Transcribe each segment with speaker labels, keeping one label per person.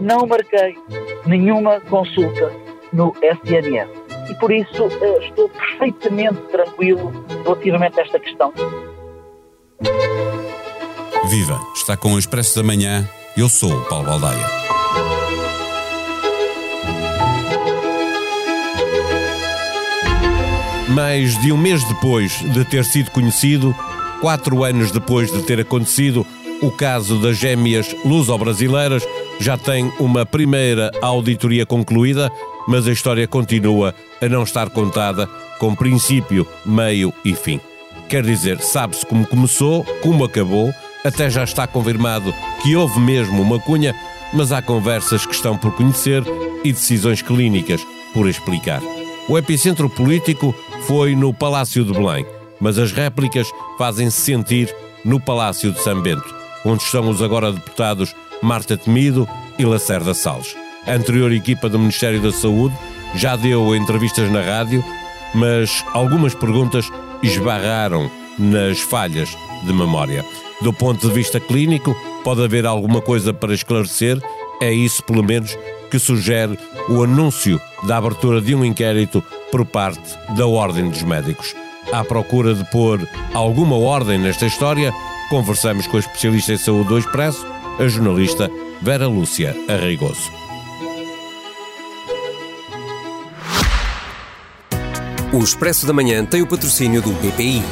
Speaker 1: não marquei nenhuma consulta no SNS. E por isso uh, estou perfeitamente tranquilo relativamente a esta questão.
Speaker 2: Viva! Está com o Expresso da Manhã. Eu sou o Paulo Baldaia. Mais de um mês depois de ter sido conhecido, quatro anos depois de ter acontecido, o caso das gêmeas luso-brasileiras já tem uma primeira auditoria concluída, mas a história continua a não estar contada com princípio, meio e fim. Quer dizer, sabe-se como começou, como acabou, até já está confirmado que houve mesmo uma cunha, mas há conversas que estão por conhecer e decisões clínicas por explicar. O epicentro político foi no Palácio de Belém, mas as réplicas fazem-se sentir no Palácio de São Bento, onde estão os agora deputados Marta Temido e Lacerda Salles. A anterior equipa do Ministério da Saúde já deu entrevistas na rádio, mas algumas perguntas esbarraram nas falhas de memória. Do ponto de vista clínico, pode haver alguma coisa para esclarecer, é isso, pelo menos, que sugere o anúncio da abertura de um inquérito por parte da Ordem dos Médicos. À procura de pôr alguma ordem nesta história, conversamos com a especialista em saúde do Expresso, a jornalista Vera Lúcia Arreigoso.
Speaker 3: O Expresso da Manhã tem o patrocínio do BPI.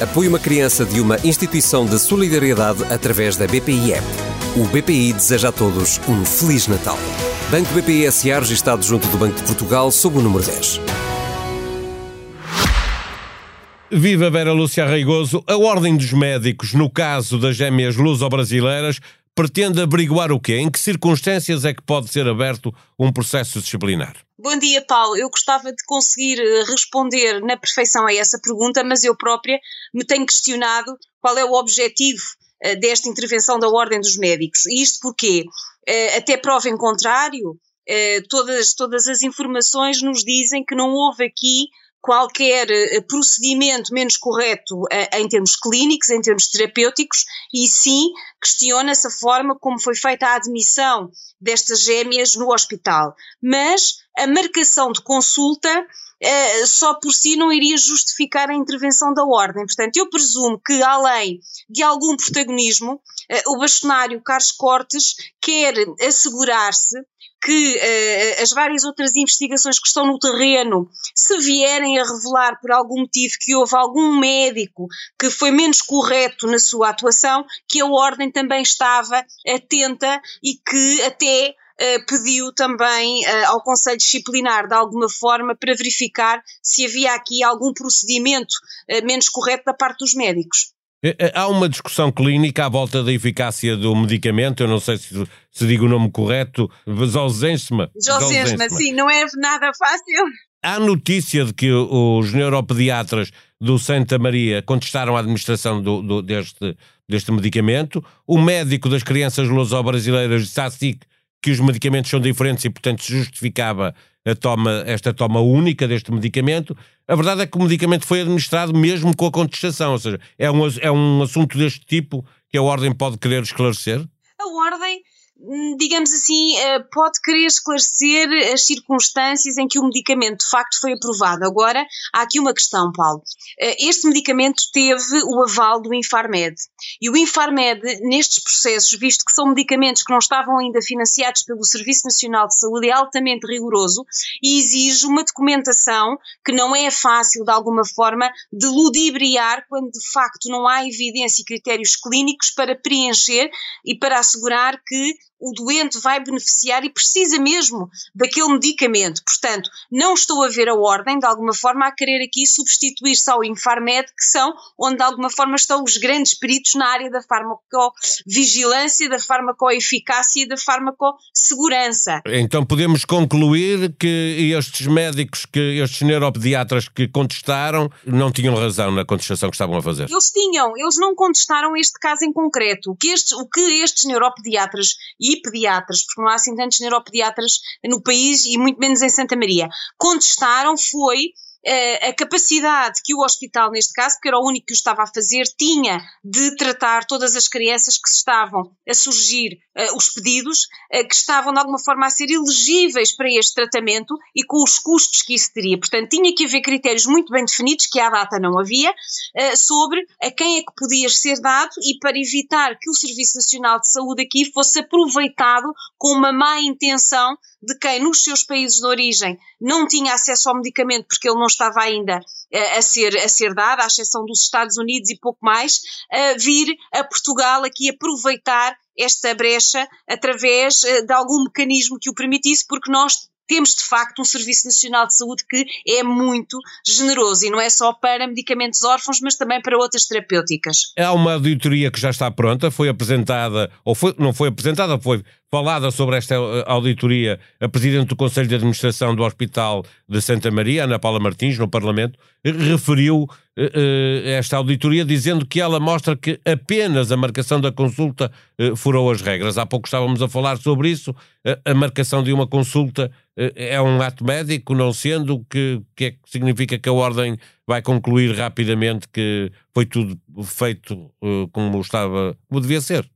Speaker 3: Apoie uma criança de uma instituição de solidariedade através da BPI App. O BPI deseja a todos um Feliz Natal. Banco BPI SA registado junto do Banco de Portugal sob o número 10.
Speaker 2: Viva Vera Lúcia Reigoso. A Ordem dos Médicos, no caso das gêmeas luso-brasileiras, pretende averiguar o quê? Em que circunstâncias é que pode ser aberto um processo disciplinar?
Speaker 4: Bom dia, Paulo. Eu gostava de conseguir eh, responder na perfeição a essa pergunta, mas eu própria me tenho questionado qual é o objetivo uh, desta intervenção da Ordem dos Médicos. E isto porque, uh, até prova em contrário, todas, todas as informações nos dizem que não houve aqui qualquer eh, procedimento menos correto eh, em termos clínicos, em termos terapêuticos, e sim questiona-se a forma como foi feita a admissão destas gêmeas no hospital. Mas a marcação de consulta Uh, só por si não iria justificar a intervenção da ordem. Portanto, eu presumo que, além de algum protagonismo, uh, o bastonário Carlos Cortes quer assegurar-se que uh, as várias outras investigações que estão no terreno, se vierem a revelar por algum motivo que houve algum médico que foi menos correto na sua atuação, que a Ordem também estava atenta e que até pediu também uh, ao Conselho Disciplinar, de alguma forma, para verificar se havia aqui algum procedimento uh, menos correto da parte dos médicos.
Speaker 2: Há uma discussão clínica à volta da eficácia do medicamento, eu não sei se, se digo o nome correto, Zolzensma.
Speaker 4: Zolzensma, sim, não é nada fácil.
Speaker 2: Há notícia de que os neuropediatras do Santa Maria contestaram a administração do, do, deste, deste medicamento. O médico das crianças luso-brasileiras à SIC que os medicamentos são diferentes e, portanto, se justificava toma, esta toma única deste medicamento. A verdade é que o medicamento foi administrado mesmo com a contestação, ou seja, é um, é um assunto deste tipo que a Ordem pode querer esclarecer?
Speaker 4: A Ordem digamos assim, eh, pode querer esclarecer as circunstâncias em que o medicamento de facto foi aprovado. Agora, há aqui uma questão, Paulo. Eh, este medicamento teve o aval do Infarmed. E o Infarmed, nestes processos, visto que são medicamentos que não estavam ainda financiados pelo Serviço Nacional de Saúde, é altamente rigoroso e exige uma documentação que não é fácil, de alguma forma, de ludibriar quando de facto não há evidência e critérios clínicos para preencher e para assegurar que o doente vai beneficiar e precisa mesmo daquele medicamento. Portanto, não estou a ver a ordem, de alguma forma, a querer aqui substituir-se ao Infarmed, que são onde de alguma forma estão os grandes peritos na área da farmacovigilância, da farmacoeficácia e da farmacosegurança.
Speaker 2: Então podemos concluir que estes médicos, que estes neuropediatras que contestaram, não tinham razão na contestação que estavam a fazer?
Speaker 4: Eles tinham, eles não contestaram este caso em concreto. O que estes, o que estes neuropediatras e pediatras, porque não há assim tantos neuropediatras no país e muito menos em Santa Maria, contestaram foi eh, a capacidade que o hospital, neste caso, porque era o único que o estava a fazer, tinha de tratar todas as crianças que estavam a surgir, os pedidos, uh, que estavam de alguma forma a ser elegíveis para este tratamento e com os custos que isso teria. Portanto, tinha que haver critérios muito bem definidos, que à data não havia, uh, sobre a quem é que podia ser dado e para evitar que o Serviço Nacional de Saúde aqui fosse aproveitado com uma má intenção de quem nos seus países de origem não tinha acesso ao medicamento porque ele não estava ainda a, ser, a ser dado, à exceção dos Estados Unidos e pouco mais, uh, vir a Portugal aqui aproveitar esta brecha através uh, de algum mecanismo que o permitisse, porque nós temos de facto um Serviço Nacional de Saúde que é muito generoso e não é só para medicamentos órfãos, mas também para outras terapêuticas.
Speaker 2: Há uma auditoria que já está pronta, foi apresentada, ou foi, não foi apresentada, foi falada sobre esta eh, auditoria a Presidente do Conselho de Administração do Hospital de Santa Maria, Ana Paula Martins, no Parlamento, referiu uh, esta auditoria dizendo que ela mostra que apenas a marcação da consulta uh, furou as regras. Há pouco estávamos a falar sobre isso. a marcação de uma consulta é um ato médico, não sendo, que, que é que significa que a Ordem vai concluir rapidamente que foi tudo feito como estava, como devia ser?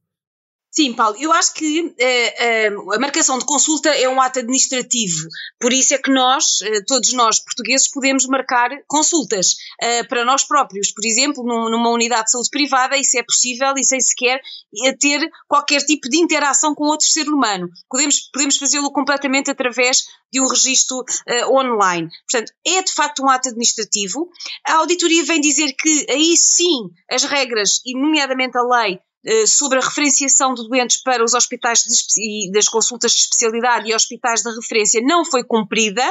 Speaker 4: Sim, Paulo, eu acho que uh, uh, a marcação de consulta é um ato administrativo, por isso é que nós, uh, todos nós portugueses, podemos marcar consultas para nós próprios. Por exemplo, num, numa unidade de saúde privada, isso é possível e sem sequer ter qualquer tipo de interação com outro ser humano. Podemos, podemos fazê-lo completamente através de um registro online. Portanto, é de facto um ato administrativo. A auditoria vem dizer que aí sim as regras, e nomeadamente a lei, eh, sobre a referenciação de doentes para os hospitais de, das consultas de especialidade e hospitais de referência não foi cumprida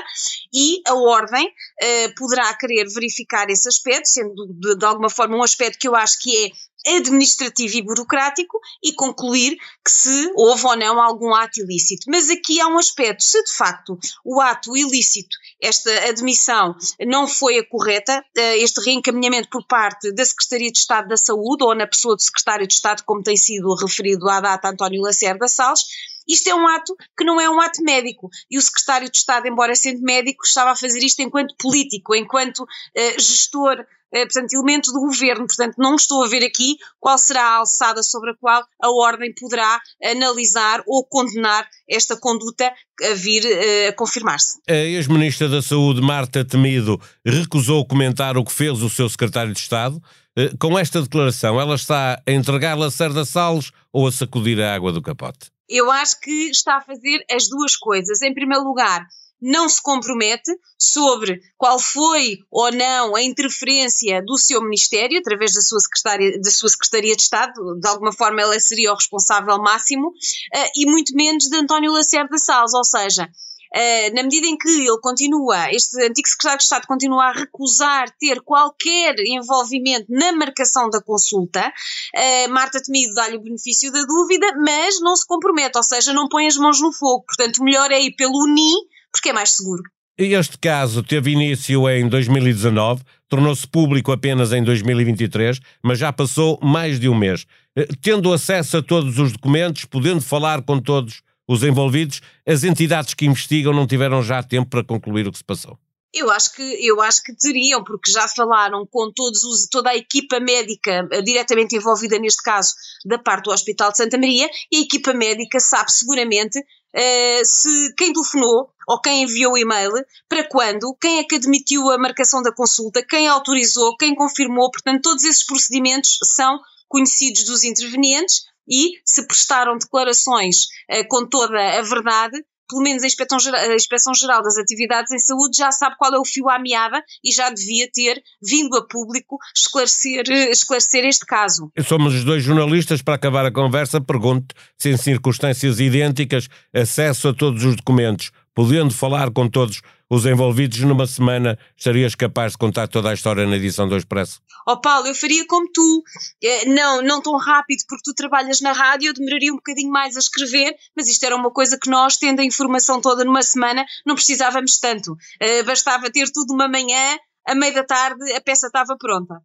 Speaker 4: e a Ordem uh, poderá querer verificar esse aspecto, sendo de, de alguma forma um aspecto que eu acho que é administrativo e burocrático e concluir que se houve ou não algum ato ilícito. Mas aqui há um aspecto, se de facto o ato ilícito, esta admissão não foi a correta, eh, este reencaminhamento por parte da Secretaria de Estado da Saúde ou na pessoa do Secretário de Estado, como tem sido referido à data António Lacerda Salles, isto é um ato que não é um ato médico. E o secretário de Estado, embora sendo médico, estava a fazer isto enquanto político, enquanto uh, gestor eh, portanto, elementos do governo. Portanto, não estou a ver aqui qual será a alçada sobre a qual a Ordem poderá analisar ou condenar esta conduta a vir uh, a confirmar-se.
Speaker 2: A ex-ministra da Saúde, Marta Temido, recusou comentar o que fez o seu secretário de Estado. Uh, com esta declaração, ela está a entregar Lacerda Salles ou a sacudir a água do capote?
Speaker 4: Eu acho que está a fazer as duas coisas. Em primeiro lugar, não se compromete sobre qual foi ou não a interferência do seu Ministério, através da sua, secretária, da sua Secretaria de Estado, de alguma forma ela seria o responsável máximo, uh, e muito menos de António Lacerda Salles, ou seja, na medida em que ele continua, este antigo secretário de Estado continua a recusar ter qualquer envolvimento na marcação da consulta, uh, Marta Temido dá-lhe o benefício da dúvida, mas não se compromete, ou seja, não põe as mãos no fogo. Portanto, melhor é ir pelo NI porque é mais seguro.
Speaker 2: Este caso teve início em 2019, tornou-se público apenas em 2023, mas já passou mais de um mês. Eh, tendo acesso a todos os documentos, podendo falar com todos os envolvidos, as entidades que investigam não tiveram já tempo para concluir o que se passou.
Speaker 4: Eu acho que eu acho que teriam, porque já falaram com todos os, toda a equipa médica uh, diretamente envolvida neste caso da parte do Hospital de Santa Maria e a equipa médica sabe seguramente uh, se quem telefonou ou quem enviou o e-mail, para quando, quem é que admitiu a marcação da consulta, quem autorizou, quem confirmou, portanto todos esses procedimentos são conhecidos dos intervenientes e se prestaram declarações uh, com toda a verdade, pelo menos a Inspeção, a Inspeção Geral das Atividades em Saúde já sabe qual é o fio à meada e já devia ter vindo a público esclarecer, esclarecer este caso.
Speaker 2: Somos os dois jornalistas, para acabar a conversa, pergunto se em circunstâncias idênticas, acesso a todos os documentos, podendo falar com todos os envolvidos numa semana, estarias capaz de contar toda a história na edição do Expresso?
Speaker 4: Oh Paulo, eu faria como tu. Eh, não, não tão rápido, porque tu trabalhas na rádio, eu demoraria um bocadinho mais a escrever, mas isto era uma coisa que nós, tendo a informação toda numa semana, não precisávamos tanto. Eh, bastava ter tudo uma manhã, a meio da tarde, a peça estava pronta.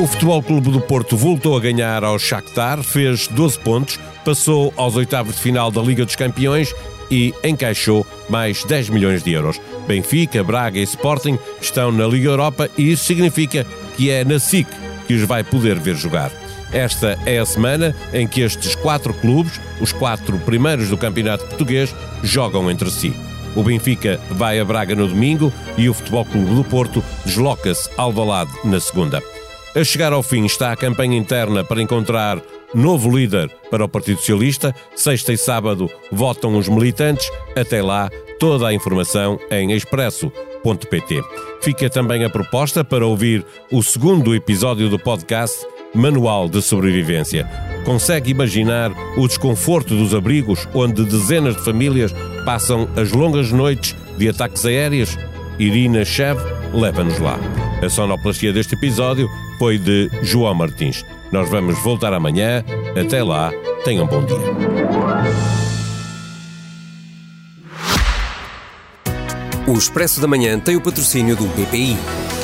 Speaker 2: O Futebol Clube do Porto voltou a ganhar ao Shakhtar, fez 12 pontos, passou aos oitavos de final da Liga dos Campeões e encaixou mais 10 milhões de euros. Benfica, Braga e Sporting estão na Liga Europa e isso significa que é na SIC que os vai poder ver jogar. Esta é a semana em que estes quatro clubes, os quatro primeiros do Campeonato Português, jogam entre si. O Benfica vai a Braga no domingo e o Futebol Clube do Porto desloca-se ao Valade na segunda. A chegar ao fim está a campanha interna para encontrar novo líder para o Partido Socialista. Sexta e sábado votam os militantes. Até lá, toda a informação em expresso.pt. Fica também a proposta para ouvir o segundo episódio do podcast Manual de Sobrevivência. Consegue imaginar o desconforto dos abrigos onde dezenas de famílias passam as longas noites de ataques aéreos? Irina Chev leva-nos lá. A sonoplastia deste episódio foi de João Martins. Nós vamos voltar amanhã. Até lá, tenham bom dia.
Speaker 3: O Expresso da Manhã tem o patrocínio do BPI.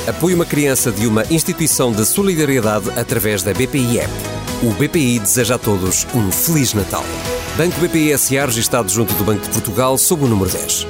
Speaker 3: Apoie uma criança de uma instituição de solidariedade através da BPI App. O BPI deseja a todos um Feliz Natal. Banco BPI SA registado junto do Banco de Portugal sob o número 10.